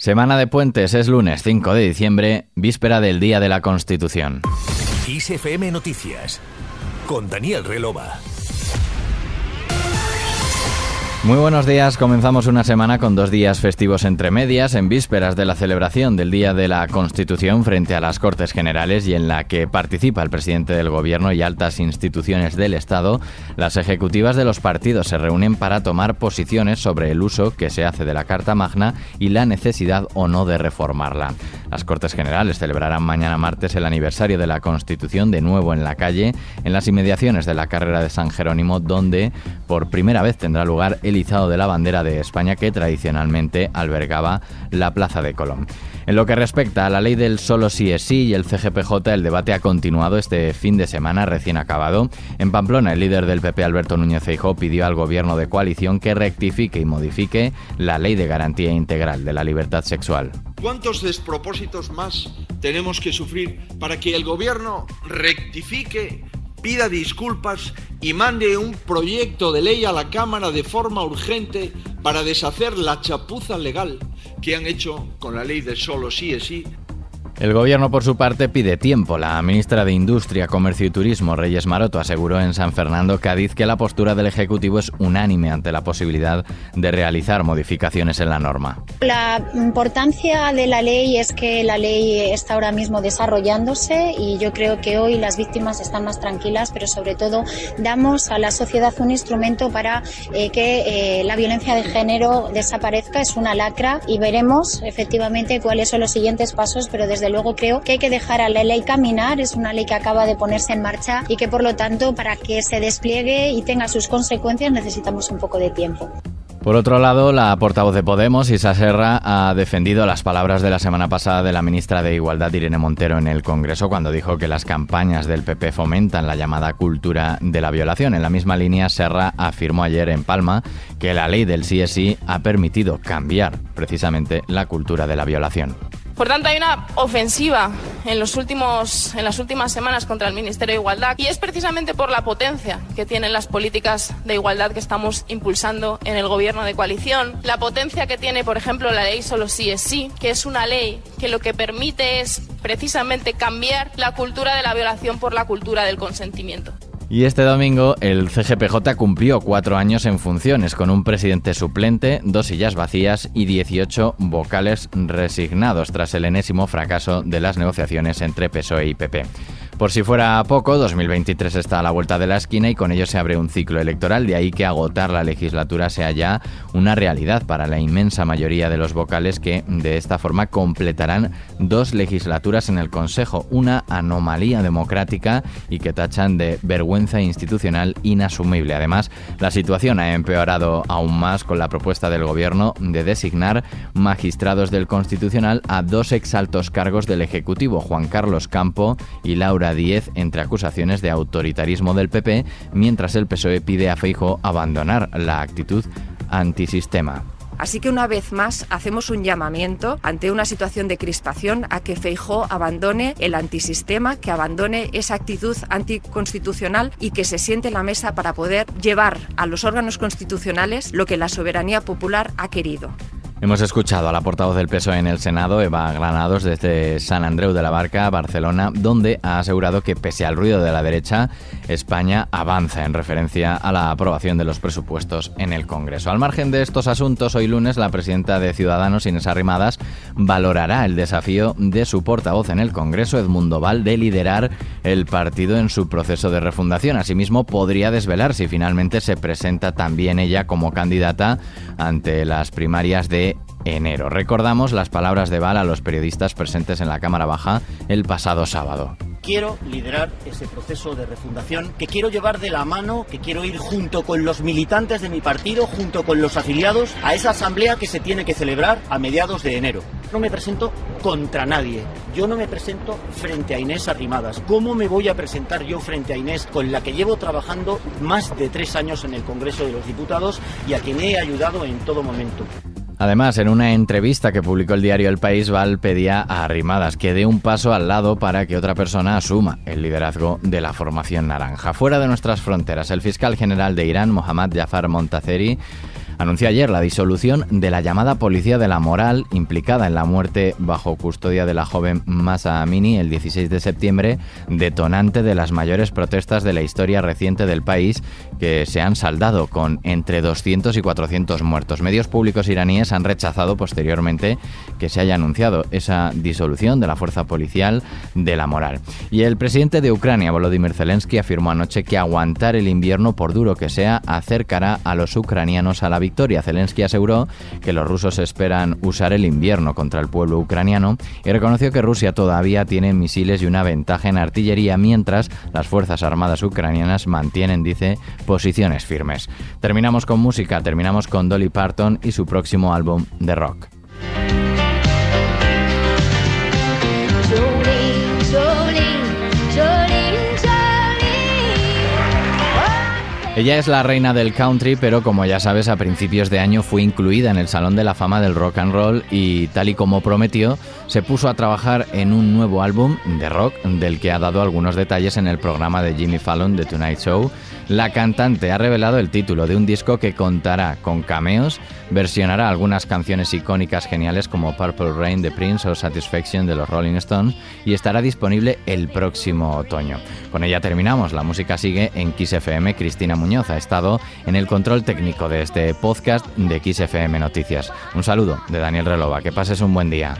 Semana de puentes es lunes 5 de diciembre, víspera del Día de la Constitución. ISFM Noticias con Daniel Relova. Muy buenos días, comenzamos una semana con dos días festivos entre medias, en vísperas de la celebración del Día de la Constitución frente a las Cortes Generales y en la que participa el presidente del Gobierno y altas instituciones del Estado, las ejecutivas de los partidos se reúnen para tomar posiciones sobre el uso que se hace de la Carta Magna y la necesidad o no de reformarla. Las Cortes Generales celebrarán mañana martes el aniversario de la Constitución de nuevo en la calle, en las inmediaciones de la carrera de San Jerónimo, donde por primera vez tendrá lugar izado de la bandera de España que tradicionalmente albergaba la Plaza de Colón. En lo que respecta a la ley del solo sí es sí y el CGPJ, el debate ha continuado este fin de semana recién acabado. En Pamplona, el líder del PP, Alberto Núñez Feijóo, pidió al gobierno de coalición que rectifique y modifique la ley de garantía integral de la libertad sexual. ¿Cuántos despropósitos más tenemos que sufrir para que el gobierno rectifique pida disculpas y mande un proyecto de ley a la Cámara de forma urgente para deshacer la chapuza legal que han hecho con la ley de solo sí es sí el gobierno, por su parte, pide tiempo. La ministra de Industria, Comercio y Turismo, Reyes Maroto, aseguró en San Fernando, Cádiz, que la postura del Ejecutivo es unánime ante la posibilidad de realizar modificaciones en la norma. La importancia de la ley es que la ley está ahora mismo desarrollándose y yo creo que hoy las víctimas están más tranquilas, pero sobre todo damos a la sociedad un instrumento para eh, que eh, la violencia de género desaparezca. Es una lacra y veremos efectivamente cuáles son los siguientes pasos, pero desde luego creo que hay que dejar a la ley caminar, es una ley que acaba de ponerse en marcha y que por lo tanto para que se despliegue y tenga sus consecuencias necesitamos un poco de tiempo. Por otro lado, la portavoz de Podemos, Isa Serra, ha defendido las palabras de la semana pasada de la ministra de Igualdad, Irene Montero, en el Congreso, cuando dijo que las campañas del PP fomentan la llamada cultura de la violación. En la misma línea, Serra afirmó ayer en Palma que la ley del sí ha permitido cambiar precisamente la cultura de la violación. Por tanto, hay una ofensiva en, los últimos, en las últimas semanas contra el Ministerio de Igualdad y es precisamente por la potencia que tienen las políticas de igualdad que estamos impulsando en el gobierno de coalición. La potencia que tiene, por ejemplo, la ley Solo sí es sí, que es una ley que lo que permite es precisamente cambiar la cultura de la violación por la cultura del consentimiento. Y este domingo el CGPJ cumplió cuatro años en funciones con un presidente suplente, dos sillas vacías y 18 vocales resignados tras el enésimo fracaso de las negociaciones entre PSOE y PP. Por si fuera poco, 2023 está a la vuelta de la esquina y con ello se abre un ciclo electoral, de ahí que agotar la legislatura sea ya una realidad para la inmensa mayoría de los vocales que de esta forma completarán dos legislaturas en el Consejo, una anomalía democrática y que tachan de vergüenza institucional inasumible. Además, la situación ha empeorado aún más con la propuesta del Gobierno de designar magistrados del Constitucional a dos exaltos cargos del Ejecutivo, Juan Carlos Campo y Laura 10 entre acusaciones de autoritarismo del PP, mientras el PSOE pide a Feijo abandonar la actitud antisistema. Así que una vez más hacemos un llamamiento ante una situación de crispación a que Feijó abandone el antisistema, que abandone esa actitud anticonstitucional y que se siente en la mesa para poder llevar a los órganos constitucionales lo que la soberanía popular ha querido. Hemos escuchado a la portavoz del PSOE en el Senado, Eva Granados, desde San Andreu de la Barca, Barcelona, donde ha asegurado que pese al ruido de la derecha, España avanza en referencia a la aprobación de los presupuestos en el Congreso. Al margen de estos asuntos, hoy lunes la presidenta de Ciudadanos, Inés Arrimadas, valorará el desafío de su portavoz en el Congreso, Edmundo Val, de liderar el partido en su proceso de refundación. Asimismo, podría desvelar si finalmente se presenta también ella como candidata ante las primarias de enero. Recordamos las palabras de Val a los periodistas presentes en la Cámara Baja el pasado sábado quiero liderar ese proceso de refundación, que quiero llevar de la mano, que quiero ir junto con los militantes de mi partido, junto con los afiliados, a esa asamblea que se tiene que celebrar a mediados de enero. No me presento contra nadie, yo no me presento frente a Inés Arrimadas. ¿Cómo me voy a presentar yo frente a Inés con la que llevo trabajando más de tres años en el Congreso de los Diputados y a quien he ayudado en todo momento? Además, en una entrevista que publicó el diario El País, Val pedía a Arrimadas que dé un paso al lado para que otra persona asuma el liderazgo de la formación naranja. Fuera de nuestras fronteras, el fiscal general de Irán, Mohammad Jafar Montazeri, anunció ayer la disolución de la llamada Policía de la Moral implicada en la muerte bajo custodia de la joven Masa Amini el 16 de septiembre, detonante de las mayores protestas de la historia reciente del país que se han saldado con entre 200 y 400 muertos. Medios públicos iraníes han rechazado posteriormente que se haya anunciado esa disolución de la fuerza policial de la moral. Y el presidente de Ucrania, Volodymyr Zelensky, afirmó anoche que aguantar el invierno, por duro que sea, acercará a los ucranianos a la victoria. Zelensky aseguró que los rusos esperan usar el invierno contra el pueblo ucraniano y reconoció que Rusia todavía tiene misiles y una ventaja en artillería, mientras las Fuerzas Armadas ucranianas mantienen, dice, posiciones firmes. Terminamos con música, terminamos con Dolly Parton y su próximo álbum de rock. Ella es la reina del country, pero como ya sabes, a principios de año fue incluida en el Salón de la Fama del Rock and Roll y tal y como prometió, se puso a trabajar en un nuevo álbum de rock del que ha dado algunos detalles en el programa de Jimmy Fallon The Tonight Show. La cantante ha revelado el título de un disco que contará con cameos, versionará algunas canciones icónicas geniales como Purple Rain de Prince o Satisfaction de los Rolling Stones y estará disponible el próximo otoño. Con ella terminamos, la música sigue en Kiss FM. Cristina Muñoz ha estado en el control técnico de este podcast de Kiss FM Noticias. Un saludo de Daniel Relova, que pases un buen día.